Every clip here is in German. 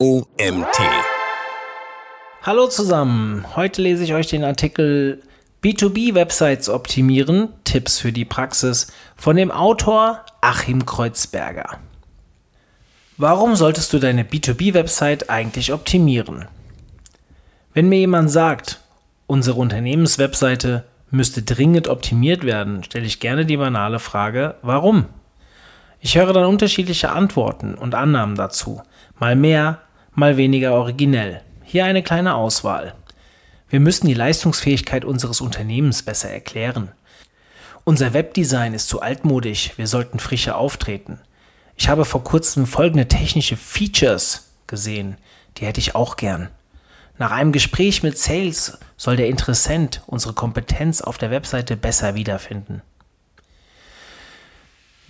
OMT. Hallo zusammen, heute lese ich euch den Artikel B2B-Websites optimieren, Tipps für die Praxis von dem Autor Achim Kreuzberger. Warum solltest du deine B2B-Website eigentlich optimieren? Wenn mir jemand sagt, unsere Unternehmenswebseite müsste dringend optimiert werden, stelle ich gerne die banale Frage, warum? Ich höre dann unterschiedliche Antworten und Annahmen dazu, mal mehr, mal weniger originell. Hier eine kleine Auswahl. Wir müssen die Leistungsfähigkeit unseres Unternehmens besser erklären. Unser Webdesign ist zu altmodisch, wir sollten frischer auftreten. Ich habe vor kurzem folgende technische Features gesehen, die hätte ich auch gern. Nach einem Gespräch mit Sales soll der Interessent unsere Kompetenz auf der Webseite besser wiederfinden.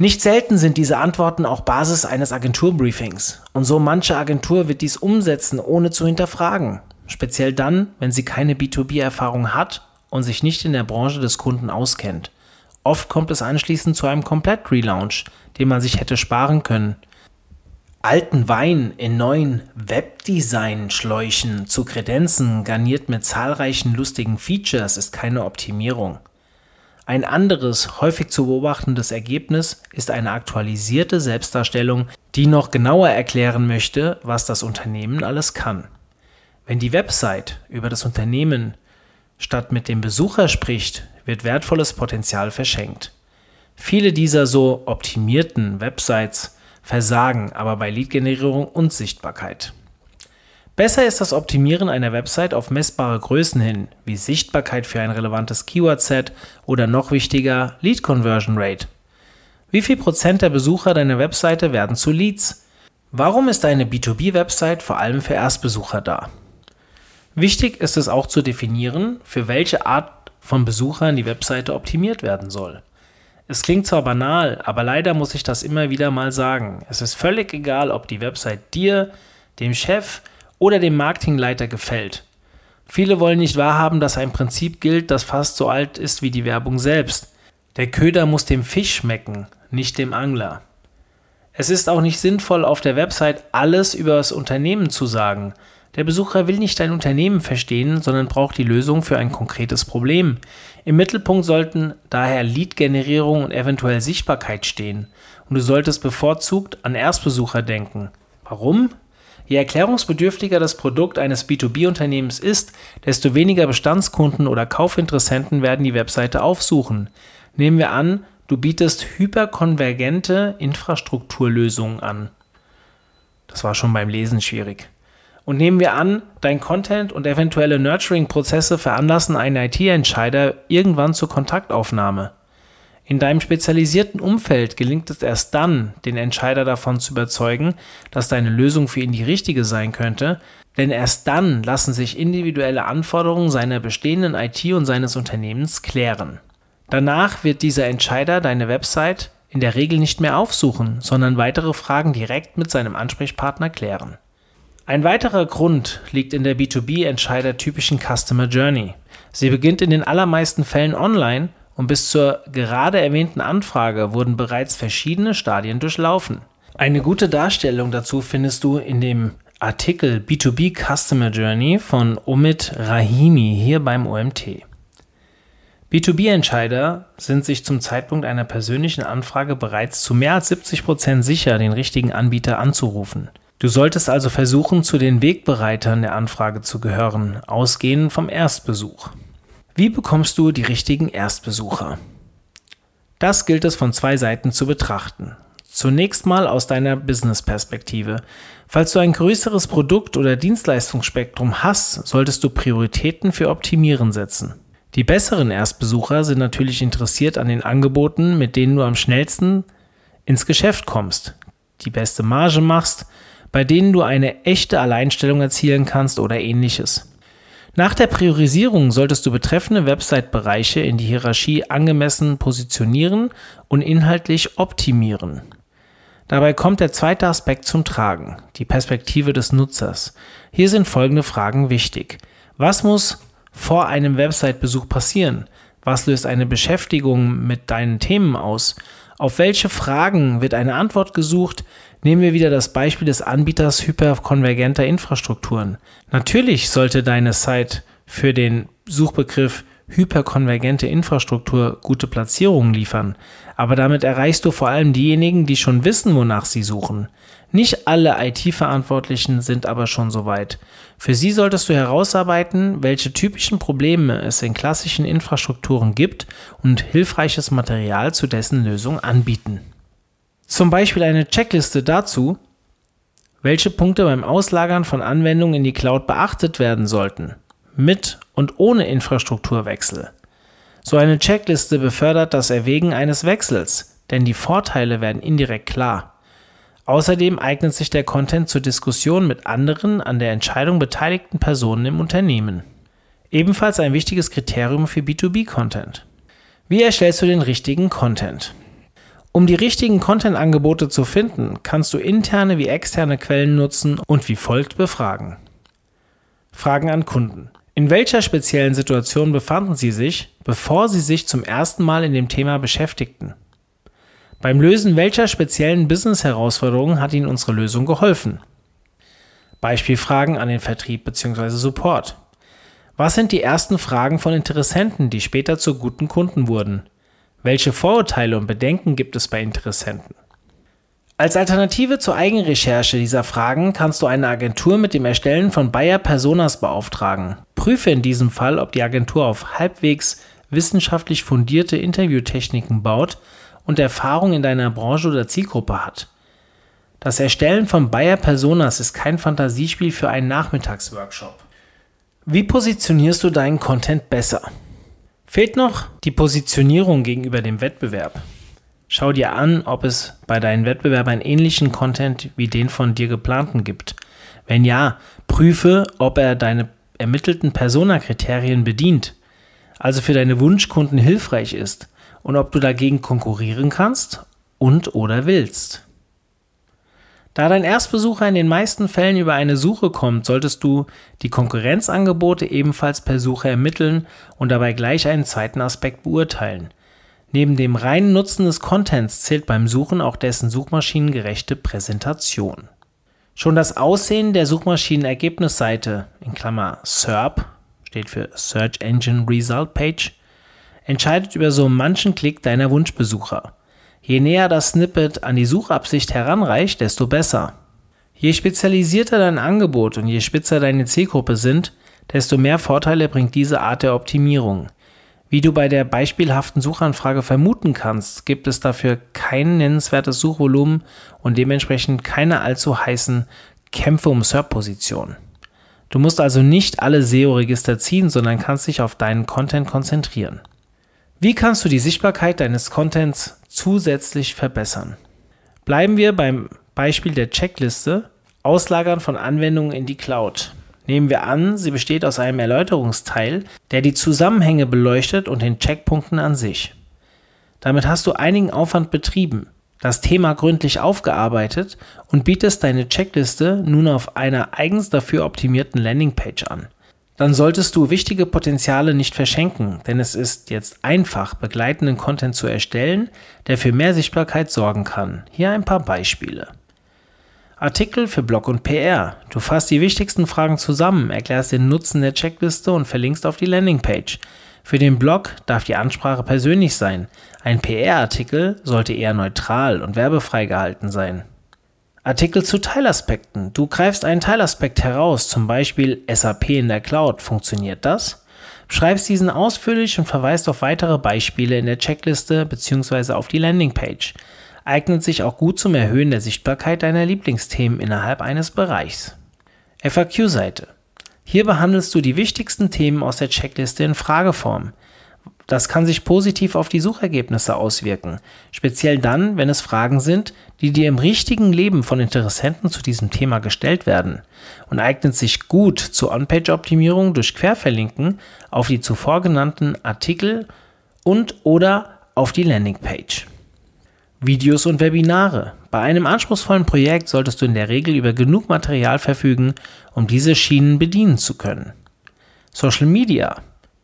Nicht selten sind diese Antworten auch Basis eines Agenturbriefings. Und so manche Agentur wird dies umsetzen, ohne zu hinterfragen. Speziell dann, wenn sie keine B2B-Erfahrung hat und sich nicht in der Branche des Kunden auskennt. Oft kommt es anschließend zu einem Komplett-Relaunch, den man sich hätte sparen können. Alten Wein in neuen Webdesign-Schläuchen zu kredenzen, garniert mit zahlreichen lustigen Features, ist keine Optimierung. Ein anderes, häufig zu beobachtendes Ergebnis ist eine aktualisierte Selbstdarstellung, die noch genauer erklären möchte, was das Unternehmen alles kann. Wenn die Website über das Unternehmen statt mit dem Besucher spricht, wird wertvolles Potenzial verschenkt. Viele dieser so optimierten Websites versagen aber bei Lead-Generierung und Sichtbarkeit. Besser ist das Optimieren einer Website auf messbare Größen hin, wie Sichtbarkeit für ein relevantes Keyword-Set oder noch wichtiger Lead Conversion Rate. Wie viel Prozent der Besucher deiner Webseite werden zu Leads? Warum ist eine B2B-Website vor allem für Erstbesucher da? Wichtig ist es auch zu definieren, für welche Art von Besuchern die Webseite optimiert werden soll. Es klingt zwar banal, aber leider muss ich das immer wieder mal sagen. Es ist völlig egal, ob die Website dir, dem Chef oder dem Marketingleiter gefällt. Viele wollen nicht wahrhaben, dass ein Prinzip gilt, das fast so alt ist wie die Werbung selbst. Der Köder muss dem Fisch schmecken, nicht dem Angler. Es ist auch nicht sinnvoll, auf der Website alles über das Unternehmen zu sagen. Der Besucher will nicht dein Unternehmen verstehen, sondern braucht die Lösung für ein konkretes Problem. Im Mittelpunkt sollten daher Lead-Generierung und eventuell Sichtbarkeit stehen. Und du solltest bevorzugt an Erstbesucher denken. Warum? Je erklärungsbedürftiger das Produkt eines B2B-Unternehmens ist, desto weniger Bestandskunden oder Kaufinteressenten werden die Webseite aufsuchen. Nehmen wir an, du bietest hyperkonvergente Infrastrukturlösungen an. Das war schon beim Lesen schwierig. Und nehmen wir an, dein Content und eventuelle Nurturing-Prozesse veranlassen einen IT-Entscheider irgendwann zur Kontaktaufnahme. In deinem spezialisierten Umfeld gelingt es erst dann, den Entscheider davon zu überzeugen, dass deine Lösung für ihn die richtige sein könnte, denn erst dann lassen sich individuelle Anforderungen seiner bestehenden IT und seines Unternehmens klären. Danach wird dieser Entscheider deine Website in der Regel nicht mehr aufsuchen, sondern weitere Fragen direkt mit seinem Ansprechpartner klären. Ein weiterer Grund liegt in der B2B-Entscheider typischen Customer Journey. Sie beginnt in den allermeisten Fällen online und bis zur gerade erwähnten Anfrage wurden bereits verschiedene Stadien durchlaufen. Eine gute Darstellung dazu findest du in dem Artikel B2B Customer Journey von Omid Rahimi hier beim OMT. B2B-Entscheider sind sich zum Zeitpunkt einer persönlichen Anfrage bereits zu mehr als 70 Prozent sicher, den richtigen Anbieter anzurufen. Du solltest also versuchen, zu den Wegbereitern der Anfrage zu gehören, ausgehend vom Erstbesuch. Wie bekommst du die richtigen Erstbesucher? Das gilt es von zwei Seiten zu betrachten. Zunächst mal aus deiner Business-Perspektive. Falls du ein größeres Produkt- oder Dienstleistungsspektrum hast, solltest du Prioritäten für Optimieren setzen. Die besseren Erstbesucher sind natürlich interessiert an den Angeboten, mit denen du am schnellsten ins Geschäft kommst, die beste Marge machst, bei denen du eine echte Alleinstellung erzielen kannst oder ähnliches. Nach der Priorisierung solltest du betreffende Website-Bereiche in die Hierarchie angemessen positionieren und inhaltlich optimieren. Dabei kommt der zweite Aspekt zum Tragen, die Perspektive des Nutzers. Hier sind folgende Fragen wichtig. Was muss vor einem Website-Besuch passieren? Was löst eine Beschäftigung mit deinen Themen aus? Auf welche Fragen wird eine Antwort gesucht? Nehmen wir wieder das Beispiel des Anbieters hyperkonvergenter Infrastrukturen. Natürlich sollte deine Site für den Suchbegriff hyperkonvergente Infrastruktur gute Platzierungen liefern, aber damit erreichst du vor allem diejenigen, die schon wissen, wonach sie suchen. Nicht alle IT-Verantwortlichen sind aber schon so weit. Für sie solltest du herausarbeiten, welche typischen Probleme es in klassischen Infrastrukturen gibt und hilfreiches Material zu dessen Lösung anbieten. Zum Beispiel eine Checkliste dazu, welche Punkte beim Auslagern von Anwendungen in die Cloud beachtet werden sollten, mit und ohne Infrastrukturwechsel. So eine Checkliste befördert das Erwägen eines Wechsels, denn die Vorteile werden indirekt klar. Außerdem eignet sich der Content zur Diskussion mit anderen an der Entscheidung beteiligten Personen im Unternehmen. Ebenfalls ein wichtiges Kriterium für B2B-Content. Wie erstellst du den richtigen Content? Um die richtigen Content-Angebote zu finden, kannst du interne wie externe Quellen nutzen und wie folgt befragen. Fragen an Kunden. In welcher speziellen Situation befanden Sie sich, bevor Sie sich zum ersten Mal in dem Thema beschäftigten? Beim Lösen welcher speziellen Business-Herausforderungen hat Ihnen unsere Lösung geholfen? Beispielfragen an den Vertrieb bzw. Support. Was sind die ersten Fragen von Interessenten, die später zu guten Kunden wurden? Welche Vorurteile und Bedenken gibt es bei Interessenten? Als Alternative zur Eigenrecherche dieser Fragen kannst du eine Agentur mit dem Erstellen von Bayer Personas beauftragen. Prüfe in diesem Fall, ob die Agentur auf halbwegs wissenschaftlich fundierte Interviewtechniken baut und Erfahrung in deiner Branche oder Zielgruppe hat. Das Erstellen von Bayer Personas ist kein Fantasiespiel für einen Nachmittagsworkshop. Wie positionierst du deinen Content besser? Fehlt noch die Positionierung gegenüber dem Wettbewerb. Schau dir an, ob es bei deinen Wettbewerbern ähnlichen Content wie den von dir geplanten gibt. Wenn ja, prüfe, ob er deine ermittelten Persona-Kriterien bedient, also für deine Wunschkunden hilfreich ist und ob du dagegen konkurrieren kannst und oder willst. Da dein Erstbesucher in den meisten Fällen über eine Suche kommt, solltest du die Konkurrenzangebote ebenfalls per Suche ermitteln und dabei gleich einen zweiten Aspekt beurteilen. Neben dem reinen Nutzen des Contents zählt beim Suchen auch dessen suchmaschinengerechte Präsentation. Schon das Aussehen der Suchmaschinenergebnisseite in Klammer SERP steht für Search Engine Result Page entscheidet über so manchen Klick deiner Wunschbesucher. Je näher das Snippet an die Suchabsicht heranreicht, desto besser. Je spezialisierter dein Angebot und je spitzer deine Zielgruppe sind, desto mehr Vorteile bringt diese Art der Optimierung. Wie du bei der beispielhaften Suchanfrage vermuten kannst, gibt es dafür kein nennenswertes Suchvolumen und dementsprechend keine allzu heißen Kämpfe um SERP-Positionen. Du musst also nicht alle SEO-Register ziehen, sondern kannst dich auf deinen Content konzentrieren. Wie kannst du die Sichtbarkeit deines Contents zusätzlich verbessern? Bleiben wir beim Beispiel der Checkliste Auslagern von Anwendungen in die Cloud. Nehmen wir an, sie besteht aus einem Erläuterungsteil, der die Zusammenhänge beleuchtet und den Checkpunkten an sich. Damit hast du einigen Aufwand betrieben, das Thema gründlich aufgearbeitet und bietest deine Checkliste nun auf einer eigens dafür optimierten Landingpage an dann solltest du wichtige Potenziale nicht verschenken, denn es ist jetzt einfach, begleitenden Content zu erstellen, der für mehr Sichtbarkeit sorgen kann. Hier ein paar Beispiele. Artikel für Blog und PR. Du fasst die wichtigsten Fragen zusammen, erklärst den Nutzen der Checkliste und verlinkst auf die Landingpage. Für den Blog darf die Ansprache persönlich sein. Ein PR-Artikel sollte eher neutral und werbefrei gehalten sein. Artikel zu Teilaspekten. Du greifst einen Teilaspekt heraus, zum Beispiel SAP in der Cloud. Funktioniert das? Schreibst diesen ausführlich und verweist auf weitere Beispiele in der Checkliste bzw. auf die Landingpage. Eignet sich auch gut zum Erhöhen der Sichtbarkeit deiner Lieblingsthemen innerhalb eines Bereichs. FAQ-Seite. Hier behandelst du die wichtigsten Themen aus der Checkliste in Frageform. Das kann sich positiv auf die Suchergebnisse auswirken, speziell dann, wenn es Fragen sind, die dir im richtigen Leben von Interessenten zu diesem Thema gestellt werden und eignet sich gut zur On-Page-Optimierung durch Querverlinken auf die zuvor genannten Artikel und oder auf die Landingpage. Videos und Webinare. Bei einem anspruchsvollen Projekt solltest du in der Regel über genug Material verfügen, um diese Schienen bedienen zu können. Social Media.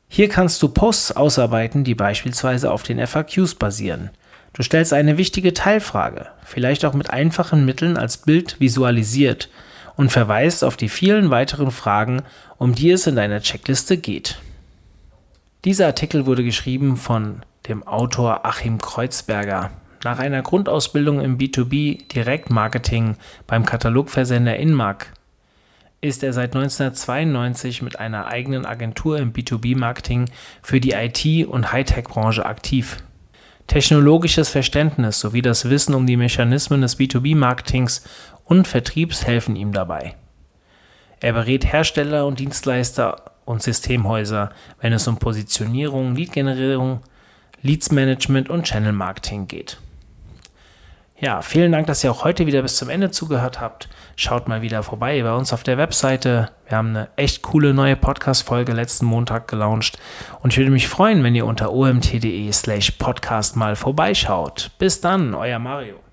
Hier kannst du Posts ausarbeiten, die beispielsweise auf den FAQs basieren. Du stellst eine wichtige Teilfrage, vielleicht auch mit einfachen Mitteln als Bild visualisiert und verweist auf die vielen weiteren Fragen, um die es in deiner Checkliste geht. Dieser Artikel wurde geschrieben von dem Autor Achim Kreuzberger. Nach einer Grundausbildung im B2B Direktmarketing beim Katalogversender Inmark ist er seit 1992 mit einer eigenen Agentur im B2B-Marketing für die IT- und Hightech-Branche aktiv. Technologisches Verständnis sowie das Wissen um die Mechanismen des B2B-Marketings und Vertriebs helfen ihm dabei. Er berät Hersteller und Dienstleister und Systemhäuser, wenn es um Positionierung, Lead-Generierung, Leads-Management und Channel-Marketing geht. Ja, vielen Dank, dass ihr auch heute wieder bis zum Ende zugehört habt. Schaut mal wieder vorbei bei uns auf der Webseite. Wir haben eine echt coole neue Podcast-Folge letzten Montag gelauncht. Und ich würde mich freuen, wenn ihr unter omt.de slash podcast mal vorbeischaut. Bis dann, euer Mario.